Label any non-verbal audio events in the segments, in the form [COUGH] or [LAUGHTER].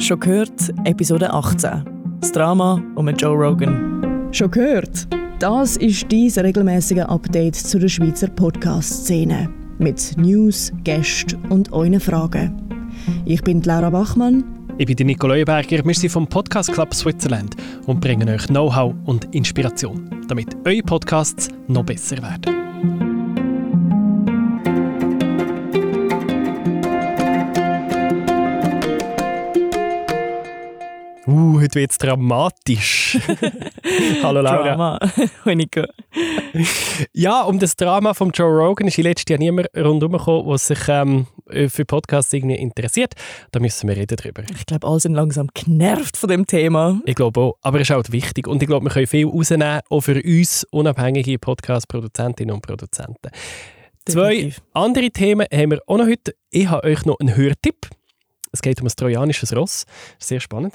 Schon gehört, Episode 18. Das Drama um Joe Rogan. Schon gehört? Das ist dein regelmäßige Update zu der Schweizer Podcast-Szene. Mit News, Gästen und euren Fragen. Ich bin Laura Bachmann. Ich bin Nico Leuenberger. Wir sind vom Podcast Club Switzerland und bringen euch Know-how und Inspiration, damit eure Podcasts noch besser werden. Heute wird es dramatisch. [LAUGHS] Hallo Laura. Drama. [LAUGHS] Nico. Ja, um das Drama von Joe Rogan ist in letzter Jahr niemand rundherum gekommen, der sich ähm, für Podcasts irgendwie interessiert. Da müssen wir reden drüber. Ich glaube, alle sind langsam genervt von dem Thema. Ich glaube auch. Aber es ist auch wichtig. Und ich glaube, wir können viel rausnehmen, auch für uns unabhängige Podcast-Produzentinnen und Produzenten. Definitiv. Zwei andere Themen haben wir auch noch heute. Ich habe euch noch einen Hörtipp. Es geht um ein trojanisches Ross. Sehr spannend.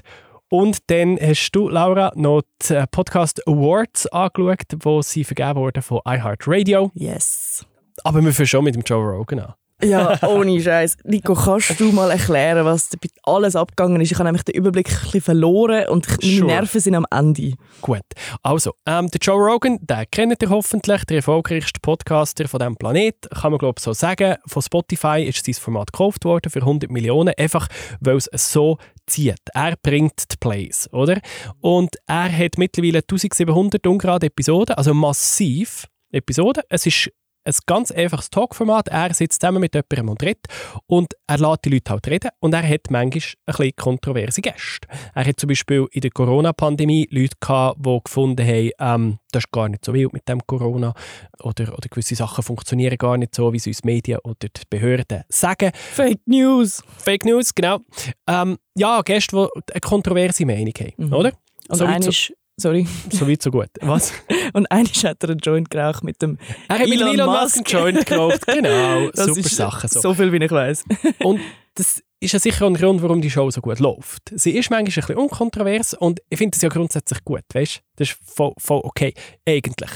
Und dann hast du, Laura, noch die äh, Podcast Awards angeschaut, die sie vergeben wurden von iHeartRadio. Yes. Aber wir fangen schon mit dem Joe Rogan an. Ja, ohne Scheiß. Nico, kannst du mal erklären, was da alles abgegangen ist? Ich habe nämlich den Überblick ein bisschen verloren und meine Sure. Nerven sind am Ende. Gut. Also, ähm, der Joe Rogan, den kennt ihr hoffentlich, der erfolgreichste Podcaster von diesem Planet, kann man glaube ich so sagen. Von Spotify ist sein Format gekauft worden für 100 Millionen, einfach weil es so zieht. Er bringt die Plays, oder? Und er hat mittlerweile 1700 ungerade Episoden, also massiv Episoden. Es ist ein ganz einfaches Talkformat. Er sitzt zusammen mit jemandem und redet und er lässt die Leute halt reden und er hat manchmal ein bisschen kontroverse Gäste. Er hat zum Beispiel in der Corona-Pandemie Leute gehabt, die gefunden haben, ähm, das ist gar nicht so wild mit dem Corona oder, oder gewisse Sachen funktionieren gar nicht so, wie sie uns die Medien oder die Behörden sagen. Fake News. Fake News, genau. Ähm, ja, Gäste, die eine kontroverse Meinung haben, Mhm. oder? Und So einer ist, sorry, So weit, so gut. Was? [LAUGHS] und einer hat er einen Joint geraucht mit dem Er hat mit Elon Elon Musk Musk. einen Joint geraucht. [LAUGHS] Genau, Das super ist Sachen. So. so viel, wie ich weiß. [LAUGHS] Und das ist ja sicher auch ein Grund, warum die Show so gut läuft. Sie ist manchmal ein bisschen unkontrovers und ich finde das ja grundsätzlich gut, weißt Das ist voll, voll okay, eigentlich.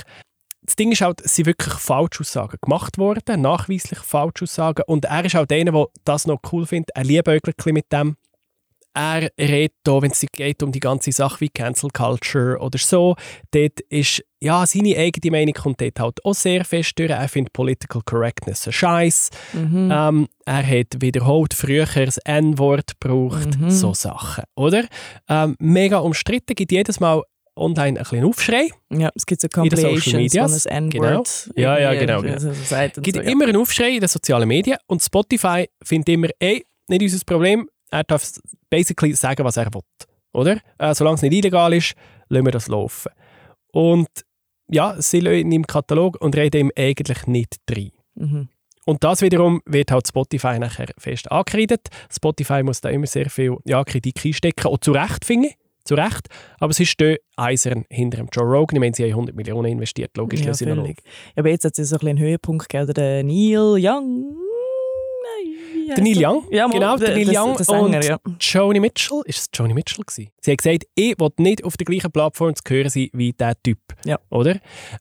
Das Ding ist halt, es sind wirklich Falschaussagen gemacht worden, nachweislich Falschaussagen. Und er ist auch der, der das noch cool findet. Er liebäugelt mit dem. Er redet da, wenn es geht um die ganze Sache wie Cancel Culture oder so, dort ist, ja, seine eigene Meinung kommt dort halt auch sehr fest durch. Er findet Political Correctness ein Scheiß. Mhm. Ähm, er hat wiederholt früher das N-Wort gebraucht, Mhm. so Sachen, oder? Ähm, mega umstritten, gibt jedes Mal online ein bisschen Aufschrei. Ja, es gibt so in den Social Compilations, Medias. ein N-Word Ja, ja, irgendwie genau, genau. und gibt so, ja. immer einen Aufschrei in den sozialen Medien und Spotify findet immer, ey, nicht unser Problem, er darf basically sagen, was er will, oder? Äh, solange es nicht illegal ist, lassen wir das laufen. Und ja, sie lassen ihn im Katalog und reden ihm eigentlich nicht rein. Mhm. Und das wiederum wird halt Spotify nachher fest angekreidet. Spotify muss da immer sehr viel ja, Kritik einstecken, auch zu Recht, finde ich. Zu Recht. Aber sie stehen eisern hinter dem Joe Rogan. Ich meine, sie haben 100 Millionen investiert, logisch. Ja, sie noch völlig. Aber jetzt hat es so ein bisschen einen Höhepunkt gegeben, der Neil Young. Der Neil Young, Ja, mal, genau, der Neil Young der Sänger, und ja. Joni Mitchell. Ist es Joni Mitchell gewesen? Sie hat gesagt, ich will nicht auf der gleichen Plattform zu hören sein wie dieser Typ. Ja. Oder?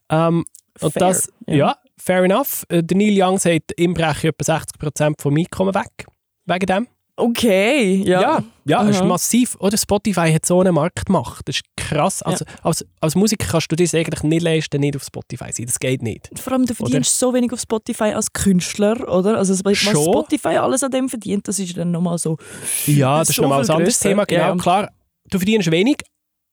Ähm, und Fair, das, ja. ja. fair enough. Äh, Der Neil Young sagt, ihm breche etwa 60% vom Einkommen weg. Wegen dem. Okay, ja. Ja, ja, das ist Aha. massiv. Oder Spotify hat so einen Markt gemacht. Das ist krass. Also, als, als Musiker kannst du das eigentlich nicht leisten, nicht auf Spotify sein. Das geht nicht. Vor allem, du verdienst so wenig auf Spotify als Künstler, oder? Also, was Schon. Spotify alles an dem verdient, das ist dann nochmal so. Ja, das ist So nochmal ein anderes. Thema. Genau, Ja. klar. Du verdienst wenig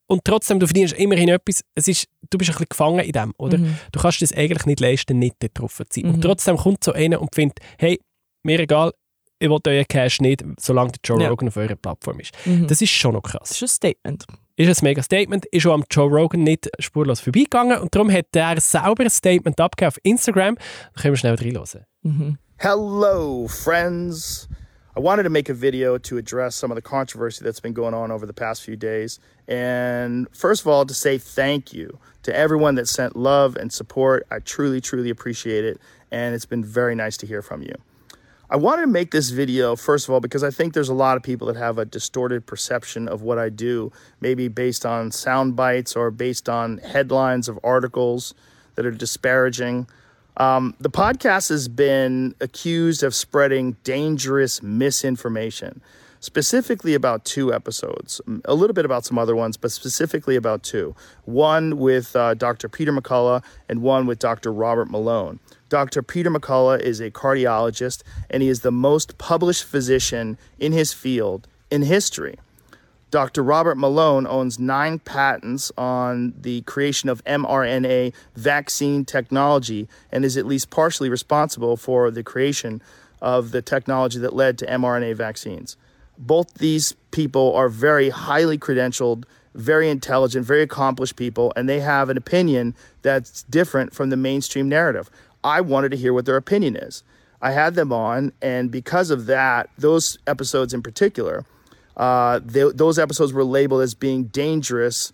und trotzdem, du verdienst immerhin etwas. Es ist, du bist ein bisschen gefangen in dem, oder? Mhm. Du kannst es eigentlich nicht leisten, nicht dort drauf zu sein. Mhm. Und trotzdem kommt so einer und findet, hey, mir egal, ich will euren Cash nicht, solange der Joe Ja. Rogan auf eurer Plattform ist. Mhm. Das ist schon noch krass. Das ist ein Statement. ist ein mega Statement, ist schon am Joe Rogan nicht spurlos vorbeigegangen und darum hat er selber ein Statement abgegeben auf Instagram. Da können wir schnell reinhören. Mhm. Hello, friends. I wanted to make a video to address some of the controversy that's been going on over the past few days. And first of all, to say thank you to everyone that sent love and support. I truly, truly appreciate it. And it's been very nice to hear from you. I wanted to make this video, first of all, because I think there's a lot of people that have a distorted perception of what I do, maybe based on sound bites or based on headlines of articles that are disparaging. Um, the podcast has been accused of spreading dangerous misinformation. specifically about two episodes, a little bit about some other ones, but specifically about two. One with uh, Dr. Peter McCullough and one with Dr. Robert Malone. Dr. Peter McCullough is a cardiologist, and he is the most published physician in his field in history. Dr. Robert Malone owns nine patents on the creation of mRNA vaccine technology and is at least partially responsible for the creation of the technology that led to mRNA vaccines. Both these people are very highly credentialed, very intelligent, very accomplished people, and they have an opinion that's different from the mainstream narrative. I wanted to hear what their opinion is. I had them on, and because of that, those episodes in particular, uh, they, those episodes were labeled as being dangerous.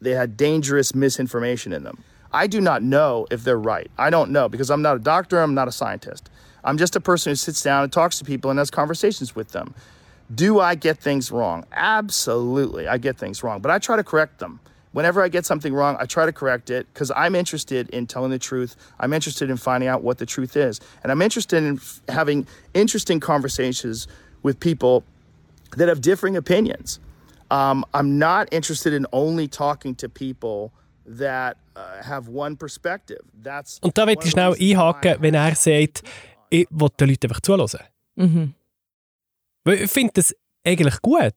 They had dangerous misinformation in them. I do not know if they're right. I don't know because I'm not a doctor, I'm not a scientist. I'm just a person who sits down and talks to people and has conversations with them. Do I get things wrong? Absolutely, I get things wrong, but I try to correct them. Whenever I get something wrong, I try to correct it because I'm interested in telling the truth. I'm interested in finding out what the truth is. And I'm interested in f- having interesting conversations with people that have differing opinions. Um, I'm not interested in only talking to people that uh, have one perspective. That's Und da möchte ich schnell einhaken, wenn er sagt, ich will den Leuten einfach zuhören. Mhm. Weil ich finde das eigentlich gut.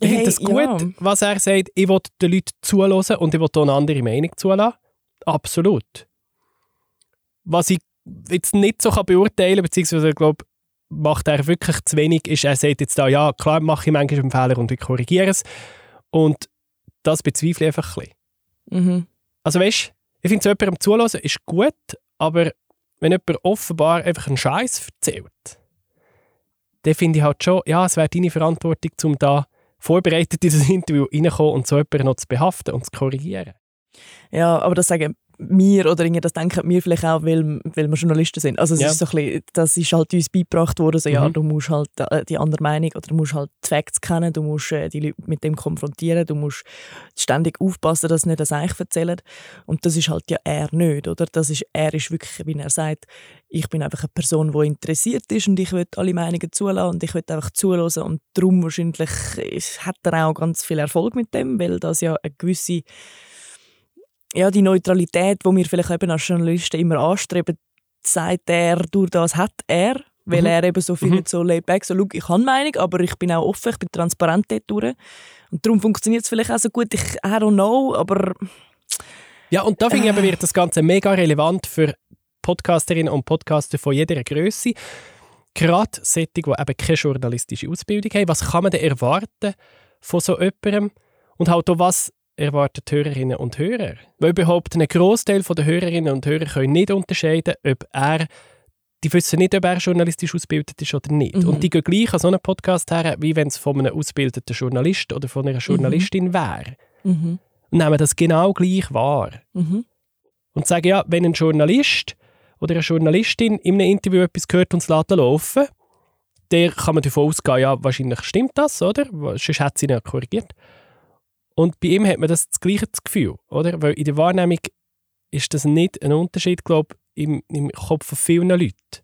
Ich Hey, finde das gut, ja. was er sagt, ich will den Leuten zuhören und ich will eine andere Meinung zulassen. Absolut. Was ich jetzt nicht so kann beurteilen kann, beziehungsweise ich glaube, macht er wirklich zu wenig, ist, er sagt jetzt da, ja, klar mache ich manchmal einen Fehler und ich korrigiere es. Und das bezweifle ich einfach ein bisschen. Mhm. Also weißt ich finde, so jemandem zuhören ist gut, aber wenn jemand offenbar einfach einen Scheiß erzählt, dann finde ich halt schon, ja, es wäre deine Verantwortung, um da vorbereitet das Interview reinzukommen und so jemanden noch zu behaften und zu korrigieren. Ja, aber das sagen wir oder irgendwie, das denken wir vielleicht auch, weil, weil wir Journalisten sind. Also es Ja. ist so ein bisschen, das ist halt uns beigebracht worden, so, ja, Mhm. du musst halt äh, die andere Meinung oder du musst halt die Facts kennen, du musst äh, die Leute mit dem konfrontieren, du musst ständig aufpassen, dass sie nicht das Eich erzählen. Und das ist halt ja er nicht, oder? Das ist, er ist wirklich, wie er sagt, ich bin einfach eine Person, die interessiert ist und ich will alle Meinungen zulassen und ich will einfach zuhören und darum wahrscheinlich hat er auch ganz viel Erfolg mit dem, weil das ja eine gewisse ja, die Neutralität, die wir vielleicht eben als Journalisten immer anstreben, sagt er, durch das hat er, weil Mhm. er eben so viel Mhm. so laid back, so, «Schau, ich habe Meinung, aber ich bin auch offen, ich bin transparent dort durch. Und darum funktioniert es vielleicht auch so gut, ich I don't know, aber Ja, und da finde ich eben, wird das Ganze mega relevant für Podcasterinnen und Podcaster von jeder Größe. Gerade solche, die eben keine journalistische Ausbildung haben. Was kann man denn erwarten von so jemandem? Und halt auch, was erwarten die Hörerinnen und Hörer? Weil überhaupt ein Großteil der Hörerinnen und Hörer können nicht unterscheiden, ob er die wissen nicht, ob er journalistisch ausgebildet ist oder nicht. Mhm. Und die gehen gleich an so einen Podcast her, wie wenn es von einem ausgebildeten Journalist oder von einer Journalistin wäre. mhm. Und nehmen das genau gleich wahr Mhm. und sagen, ja, wenn ein Journalist oder eine Journalistin in einem Interview etwas hört und es lässt laufen, der kann man davon ausgehen, ja, wahrscheinlich stimmt das, oder? Sonst hat sie ihn korrigiert. Und bei ihm hat man das, das gleiche Gefühl, oder? Weil in der Wahrnehmung ist das nicht ein Unterschied, glaube ich, im, im Kopf von vielen Leuten.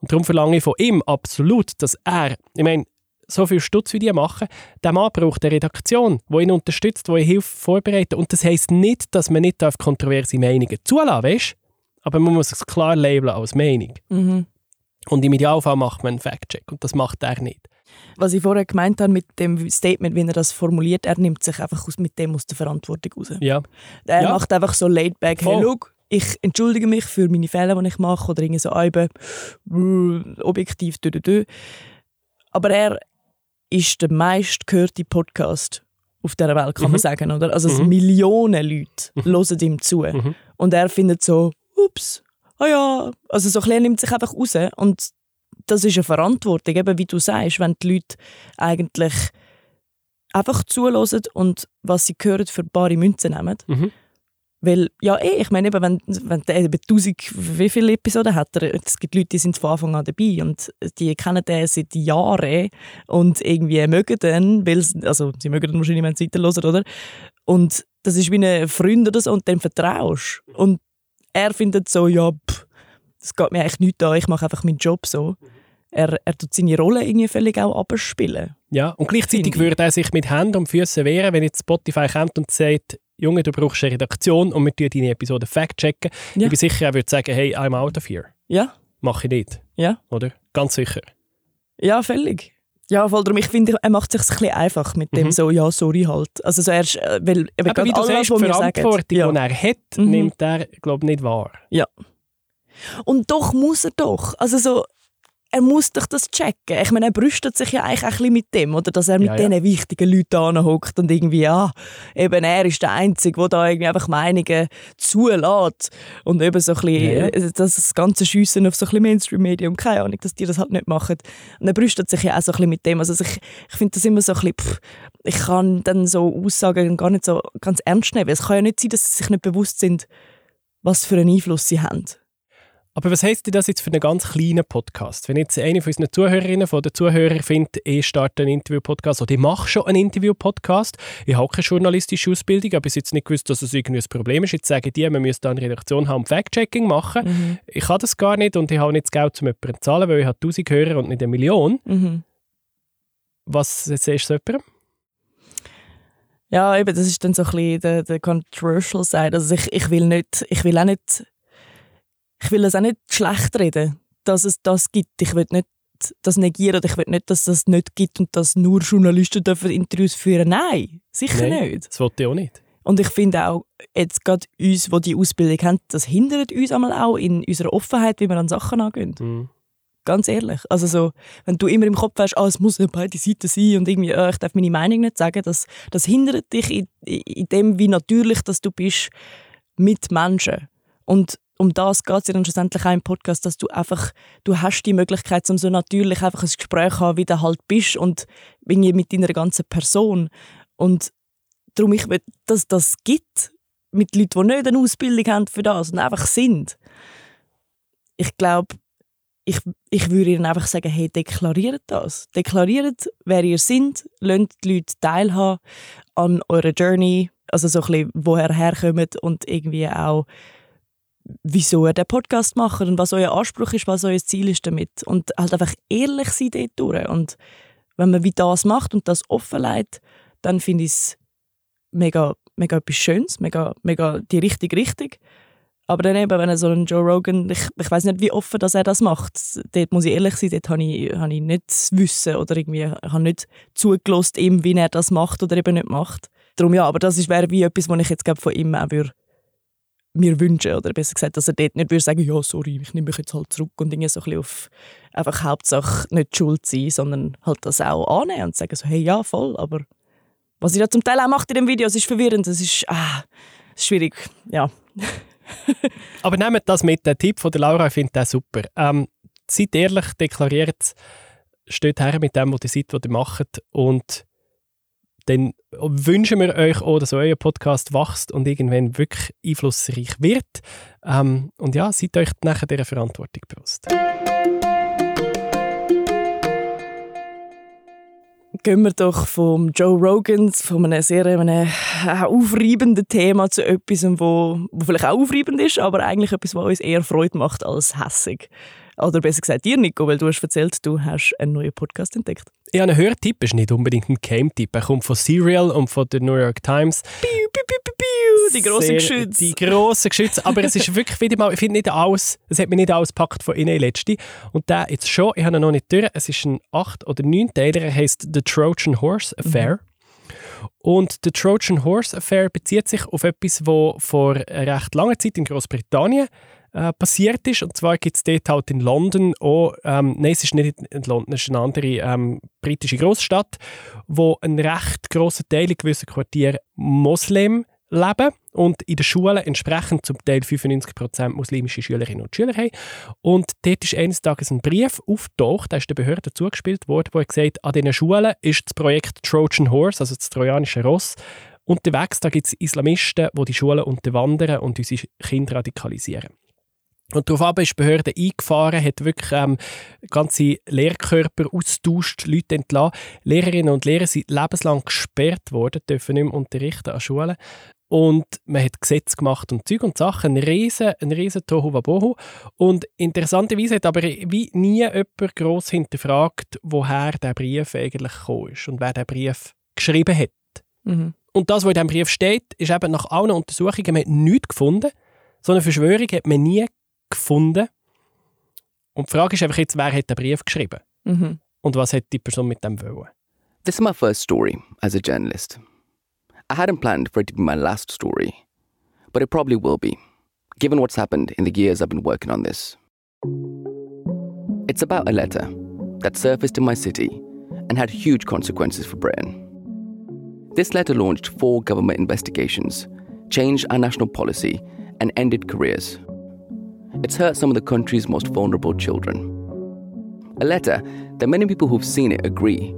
Und darum verlange ich von ihm absolut, dass er, ich meine, so viel Stutz wie die machen, der Mann braucht eine Redaktion, die ihn unterstützt, die ihn hilft vorbereiten. Und das heisst nicht, dass man nicht auf kontroverse Meinungen zulassen weißt? Aber man muss es klar labeln als Meinung. Mhm. Und im Idealfall macht man einen Fact-Check und das macht er nicht. Was ich vorher gemeint habe mit dem Statement, wie er das formuliert, er nimmt sich einfach aus, mit dem aus der Verantwortung raus. Ja. Er Ja. macht einfach so laid back, hey, schau, ich entschuldige mich für meine Fehler, die ich mache, oder irgendwie so eben, äh, objektiv, dü, dü, dü. Aber er ist der meistgehörte Podcast auf dieser Welt, kann Mhm. man sagen, oder? Also es Mhm. Millionen Leute hören ihm zu. Mhm. Und er findet so, ups, ah ja, also so ein nimmt sich einfach raus und das ist eine Verantwortung, eben wie du sagst, wenn die Leute eigentlich einfach zuhören und was sie hören für bare Münzen nehmen. Mhm. Weil, ja, eh, ich meine, eben, wenn, wenn der eben 1000, wie viele Episoden hat er? Es gibt Leute, die sind von Anfang an dabei und die kennen den seit Jahren und irgendwie mögen den, weil sie- also sie mögen den wahrscheinlich, wenn sie weiterhören, oder? Und das ist wie ein Freund oder so und dem vertraust. Und er findet so, ja, pff, das geht mir eigentlich nicht an, ich mache einfach meinen Job so. er, er tut seine Rolle irgendwie völlig auch abspielen. Ja, und gleichzeitig würde er sich mit Händen und Füßen wehren, wenn jetzt Spotify kommt und sagt, Junge, du brauchst eine Redaktion und wir tun deine Episode fact-checken. Ja. Ich bin sicher, er würde sagen, hey, I'm out of here. Ja. Mache ich nicht. Ja. Oder? Ganz sicher. Ja, völlig. Ja, voll darum. Ich finde, er macht es sich ein bisschen einfach mit dem mhm. so, ja, sorry halt. Also so erst, äh, weil, aber wie du sagst, die Verantwortung, die ja. er hat, mhm. nimmt er, glaube ich, nicht wahr. Ja. Und doch muss er doch. Also so, er muss doch das checken. Ich meine, er brüstet sich ja eigentlich ein bisschen mit dem, oder? Dass er mit ja, ja. diesen wichtigen Leuten anhockt und irgendwie, ja, eben er ist der Einzige, der da irgendwie einfach Meinungen zulässt. Und eben so ein bisschen, ja, äh, das, das ganze Schiessen auf so ein bisschen Mainstream-Medium, keine Ahnung, dass die das halt nicht machen. Und er brüstet sich ja auch so ein bisschen mit dem. Also ich, ich finde das immer so ein bisschen, pff, ich kann dann so Aussagen gar nicht so ganz ernst nehmen. Es kann ja nicht sein, dass sie sich nicht bewusst sind, was für einen Einfluss sie haben. Aber was heisst denn das jetzt für einen ganz kleinen Podcast? Wenn jetzt eine von unseren Zuhörerinnen, von den Zuhörern findet, ich starte einen Interview-Podcast oder ich mache schon einen Interview-Podcast, ich habe keine journalistische Ausbildung, aber bis jetzt nicht gewusst, dass es irgendwie ein Problem ist. Jetzt sagen die, man müsste eine Redaktion haben, Fact-Checking machen. Mhm. Ich habe das gar nicht und ich habe nicht das Geld, um jemanden zu zahlen, weil ich habe 1000 Hörer und nicht eine Million. Mhm. Was siehst du so jemandem? Ja, eben, das ist dann so ein bisschen der, der controversial Side. Also ich, ich will nicht, ich will auch nicht ich will es auch nicht schlecht reden, dass es das gibt. Ich will nicht das negieren. Ich will nicht, dass es das nicht gibt und dass nur Journalisten dürfen Interviews führen Nein, sicher Nein, nicht. Das wollte ich auch nicht. Und ich finde auch, jetzt gerade uns, die die Ausbildung haben, das hindert uns einmal auch in unserer Offenheit, wie wir an Sachen angehen. Mhm. Ganz ehrlich. Also so, wenn du immer im Kopf hast, ah, es muss ja beide Seiten sein und irgendwie, äh, ich darf meine Meinung nicht sagen, das, das hindert dich in, in dem, wie natürlich dass du bist mit Menschen. Und um das geht es ja dann schlussendlich auch im Podcast, dass du einfach, du hast die Möglichkeit, um so natürlich einfach ein Gespräch zu haben, wie du halt bist und mit deiner ganzen Person. Und darum, ich will, dass das gibt, mit Leuten, die nicht eine Ausbildung haben für das und einfach sind. Ich glaube, ich, ich würde ihnen einfach sagen, hey, deklariert das. Deklariert, wer ihr seid, lasst die Leute teilhaben an eurer Journey, also so ein bisschen, woher herkommt und irgendwie auch wieso ihr den Podcast macht und was euer Anspruch ist, was euer Ziel ist damit. Und halt einfach ehrlich sein dort durch. Und wenn man wie das macht und das offenlegt, dann finde ich es mega, mega etwas Schönes, mega, mega die richtige Richtung. Aber dann eben, wenn er so ein Joe Rogan, ich, ich weiß nicht, wie offen dass er das macht. Dort muss ich ehrlich sein, dort habe ich, habe ich nicht Wissen oder irgendwie, habe nicht zugelassen ihm, wie er das macht oder eben nicht macht. Darum ja, aber das wäre wie etwas, was ich jetzt von ihm auch würde mir wünschen. Oder besser gesagt, dass er dort nicht würde sagen, ja, sorry, ich nehme mich jetzt halt zurück und irgendwie so ein bisschen auf einfach Hauptsache nicht schuld sein, sondern halt das auch annehmen und sagen so, hey, ja, voll, aber was ich da zum Teil auch macht in dem Video, es ist verwirrend, es ist, ah, schwierig, ja. [LAUGHS] aber nehmt das mit, der Tipp von der Laura, ich finde das super. Ähm, seid ehrlich, deklariert, steht her mit dem, was ihr seid, was ihr macht und dann wünschen wir euch auch, dass euer Podcast wächst und irgendwann wirklich einflussreich wird. Ähm, und ja, seid euch nachher dieser Verantwortung bewusst. Gehen wir doch vom Joe Rogan, von einem sehr einem aufreibenden Thema zu etwas, wo vielleicht auch aufreibend ist, aber eigentlich etwas, was uns eher Freude macht als hässig. Oder besser gesagt dir, Nico, weil du hast erzählt, du hast einen neuen Podcast entdeckt. Ja, ein Hörtipp ist nicht unbedingt ein Game-Tipp. Er kommt von Serial und von der New York Times. Piu, piu, piu, piu, die grossen Geschütze. Die grossen Geschütze. Aber es ist [LAUGHS] wirklich wieder mal, ich finde nicht alles, es hat mich nicht alles gepackt von Ihnen letzte. Und der jetzt schon, ich habe ihn noch nicht durch. Es ist ein acht oder neun Teiler. Er heißt The Trojan Horse Affair. Mhm. Und The Trojan Horse Affair bezieht sich auf etwas, das vor recht langer Zeit in Großbritannien äh, passiert ist. Und zwar gibt es dort halt in London auch, ähm, nein, es ist nicht in London, es ist eine andere ähm, britische Großstadt, wo ein recht grosser Teil in gewissen Quartieren Moslem leben und in den Schulen entsprechend zum Teil 95% muslimische Schülerinnen und Schüler haben. Und dort ist eines Tages ein Brief aufgetaucht, der ist der Behörde zugespielt worden, wo er gesagt an diesen Schulen ist das Projekt Trojan Horse, also das trojanische Ross, unterwegs. Da gibt es Islamisten, die die Schulen unterwandern und unsere Kinder radikalisieren. Und darauf ist die Behörde eingefahren, hat wirklich ähm, ganze Lehrkörper austauscht, Leute entlassen. Lehrerinnen und Lehrer sind lebenslang gesperrt worden, dürfen nicht mehr unterrichten an Schulen. und man hat Gesetze gemacht und Zeug und Sachen, ein riesen, ein riesen Tohuwabohu. Und interessanterweise hat aber wie nie jemand gross hinterfragt, woher der Brief eigentlich gekommen ist und wer der Brief geschrieben hat. Mhm. Und das, was in diesem Brief steht, ist eben nach allen Untersuchungen, man hat nichts gefunden. So eine Verschwörung hat man nie gefunden. Und die Frage ist einfach jetzt, wer hat den Brief geschrieben? Mhm. Und was hat die Person mit dem wollen? This is my first story as a journalist. I hadn't planned for it to be my last story, but it probably will be, given what's happened in the years I've been working on this. It's about a letter that surfaced in my city and had huge consequences for Britain. This letter launched four government investigations, changed our national policy, and ended careers. It's hurt some of the country's most vulnerable children. A letter that many people who've seen it agree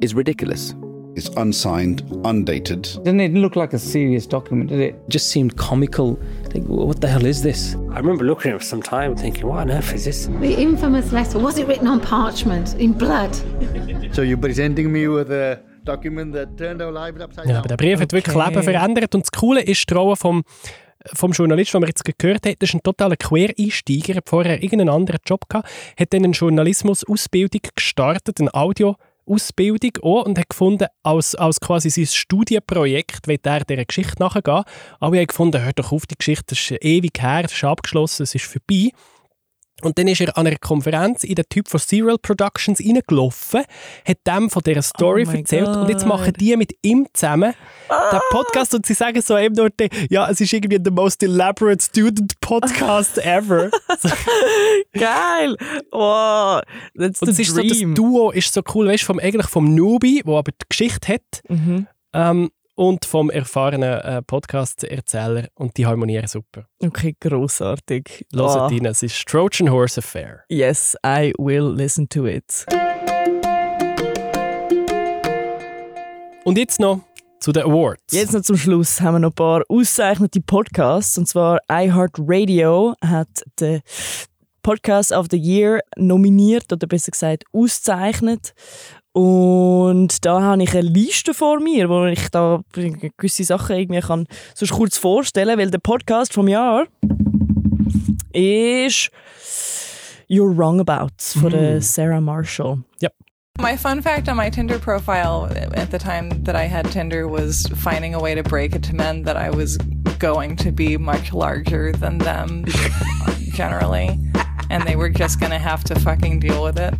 is ridiculous. It's unsigned, undated. Didn't it look like a serious document, did it? Just seemed comical. Like, what the hell is this? I remember looking at it for some time thinking, what on earth is this? The infamous letter, was it written on parchment, in blood? so you're presenting me with a document that turned our lives upside down? Ja, aber der Brief hat wirklich Leben verändert und das Coole ist, die Rolle vom vom Journalist, den wir jetzt gehört haben, das ist ein totaler Quereinsteiger, hat vorher irgendeinen anderen Job gehabt, hat dann eine Journalismus-Ausbildung gestartet, eine Audio- Ausbildung auch und hat gefunden, als, als quasi sein Studienprojekt wird er dieser Geschichte nachgehen. Aber ich habe gefunden, hört doch auf, die Geschichte ist ewig her, das ist abgeschlossen, es ist vorbei. Und dann ist er an einer Konferenz in den Typ von Serial Productions reingelaufen, hat dem von dieser Story oh erzählt God. und jetzt machen die mit ihm zusammen ah. den Podcast und sie sagen so eben dort, ja, es ist irgendwie der most elaborate student podcast [LAUGHS] ever. Geil! Wow, that's und the dream. so, das Duo ist so cool, weißt du, vom, eigentlich vom Newbie, der aber die Geschichte hat, mhm. ähm, und vom erfahrenen äh, Podcast-Erzähler und die harmonieren super. Okay, großartig. Hört oh. rein, es ist Trojan Horse Affair. Yes, I will listen to it. Und jetzt noch zu den Awards. Jetzt noch zum Schluss haben wir noch ein paar ausgezeichnete Podcasts. Und zwar iHeartRadio hat den Podcast of the Year nominiert oder besser gesagt ausgezeichnet. Und da habe ich eine Liste vor mir, wo ich da gewisse Sachen irgendwie kann so kurz vorstellen, weil der Podcast vom Jahr ist You're Wrong About von mm. Sarah Marshall. Yep. My fun fact on my Tinder profile at the time that I had Tinder was finding a way to break it to men that I was going to be much larger than them [LAUGHS] generally, and they were just gonna have to fucking deal with it.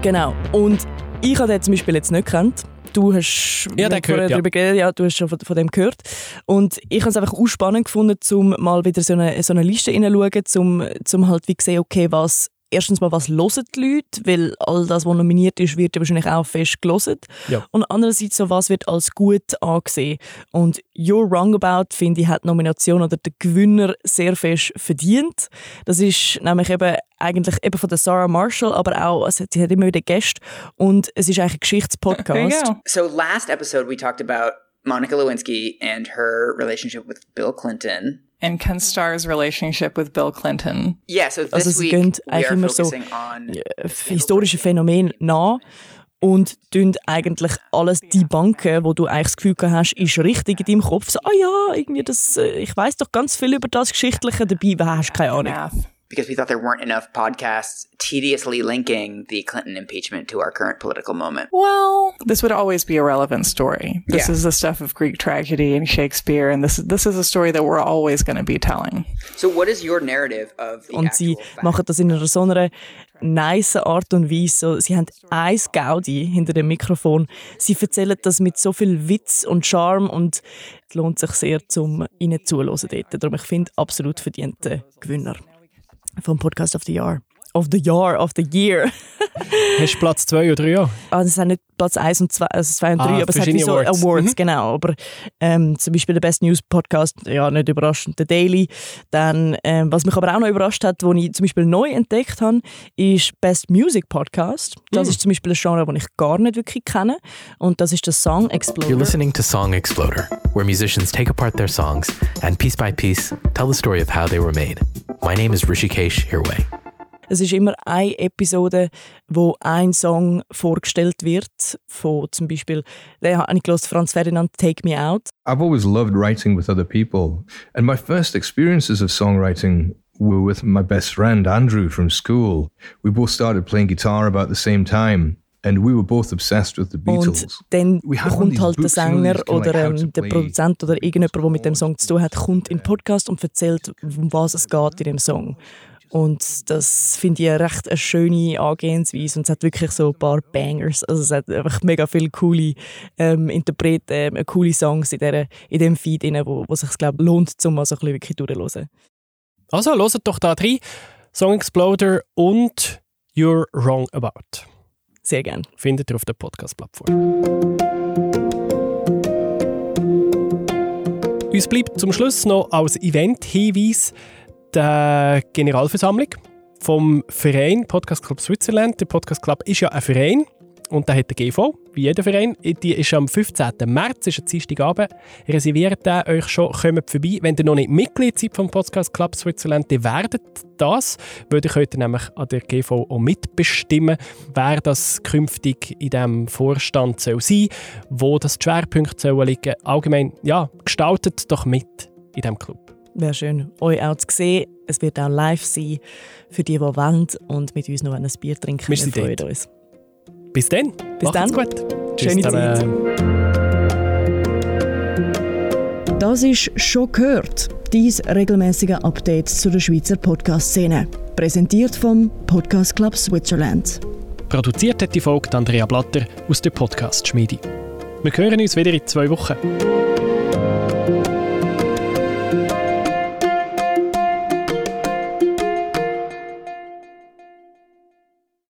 Genau. Und ich habe den zum Beispiel jetzt nicht gekannt. Du hast ja, den gehört, ja. Geredet, ja, du hast schon von, von, dem gehört. Und ich habe es einfach auch spannend gefunden, um mal wieder so eine, so eine Liste hineinzuschauen, um, um halt wie sehen, okay, was erstens mal, was hören die Leute, weil all das, was nominiert ist, wird ja wahrscheinlich auch fest gelesen. Ja. Und andererseits, so, was wird als gut angesehen. Und You're Wrong About, finde ich, hat die Nomination oder der Gewinner sehr fest verdient. Das ist nämlich eben eigentlich eben von der Sarah Marshall, aber auch, also sie hat immer wieder Gäste und es ist eigentlich ein Geschichtspodcast. So last episode we talked about Monica Lewinsky and her relationship with Bill Clinton. and Ken Starr's relationship with Bill Clinton. Yeah, so this also week gehen eigentlich immer so historische Phänomene nach und tun eigentlich alles die Banken, wo du eigentlich das Gefühl hast, ist richtig in deinem Kopf. So, ah ja, irgendwie das, äh, ich weiß doch ganz viel über das Geschichtliche dabei, aber hast keine Ahnung. Because we thought there weren't enough podcasts tediously linking the Clinton impeachment to our current political moment. Well, this would always be a relevant story. This yeah. is the stuff of Greek tragedy and Shakespeare, and this this is a story that we're always going to be telling. So, what is your narrative of the Und sie machen das in einer so einer nice Art und Weise. Sie haben ein Gaudi hinter dem Mikrofon. Sie erzählen das mit so viel Witz und Charme und es lohnt sich sehr, zum ihnen zuzuhören dort. Darum ich finde absolut verdiente Gewinner vom Podcast of the Year. Of the Year, of the Year. [LAUGHS] Hast du Platz 2 oder 3? Ah, das sind nicht Platz 1 und 2, also 2 und 3, ah, aber es hat wie so Awards, Awards mhm. genau. Aber ähm, zum Beispiel der Best News Podcast, ja, nicht überraschend, The Daily. Dann, ähm, was mich aber auch noch überrascht hat, was ich zum Beispiel neu entdeckt habe, ist Best Music Podcast. Das mhm. ist zum Beispiel ein Genre, das ich gar nicht wirklich kenne. Und das ist der Song Exploder. You're listening to Song Exploder, where musicians take apart their songs and piece by piece tell the story of how they were made. My name is Rishikesh Hirway. Es ist immer eine Episode, wo ein Song vorgestellt wird, von zum Beispiel, der habe ich gelesen, Franz Ferdinand, Take Me Out. I've always loved writing with other people. And my first experiences of songwriting were with my best friend, Andrew, from school. We both started playing guitar about the same time. And we were both obsessed with the Beatles. Und dann kommt halt der Sänger oder ähm, der Produzent oder irgendjemand, der mit dem Song zu tun hat, kommt in den Podcast und erzählt, um was es geht in dem Song. Und das finde ich eine recht eine schöne Angehensweise und es hat wirklich so ein paar Bangers. Also es hat einfach mega viele coole ähm, Interpreten, äh, coole Songs in, der, in dem Feed, rein, wo, wo sich glaube lohnt, um mal so ein bisschen wirklich durchzuhören. Also, hört doch da rein. Song Exploder und You're Wrong About. Sehr gerne. Findet ihr auf der Podcast-Plattform. Uns bleibt zum Schluss noch als Event-Hinweis die Generalversammlung vom Verein Podcast Club Switzerland. Der Podcast Club ist ja ein Verein und der hat eine GV, wie jeder Verein. Die ist am 15. März, ist ein Dienstagabend. Reserviert den euch schon, kommt vorbei. Wenn ihr noch nicht Mitglied seid vom Podcast Club Switzerland, dann werdet das, weil ihr könnt nämlich an der GV auch mitbestimmen, wer das künftig in diesem Vorstand soll sein wo das Schwerpunkt soll liegen Allgemein, ja, gestaltet doch mit in diesem Club. Wäre schön, euch auch zu sehen. Es wird auch live sein für die, die wollen und mit uns noch ein Bier trinken. Wir, Wir freuen uns. Bis dann. Bis dann. gut. Schöne Zeit. Das ist «Schon gehört», dein regelmäßige Update zu der Schweizer Podcast-Szene. Präsentiert vom Podcast Club Switzerland. Produziert hat die Folge Andrea Blatter aus der Podcast-Schmiede. Wir hören uns wieder in zwei Wochen.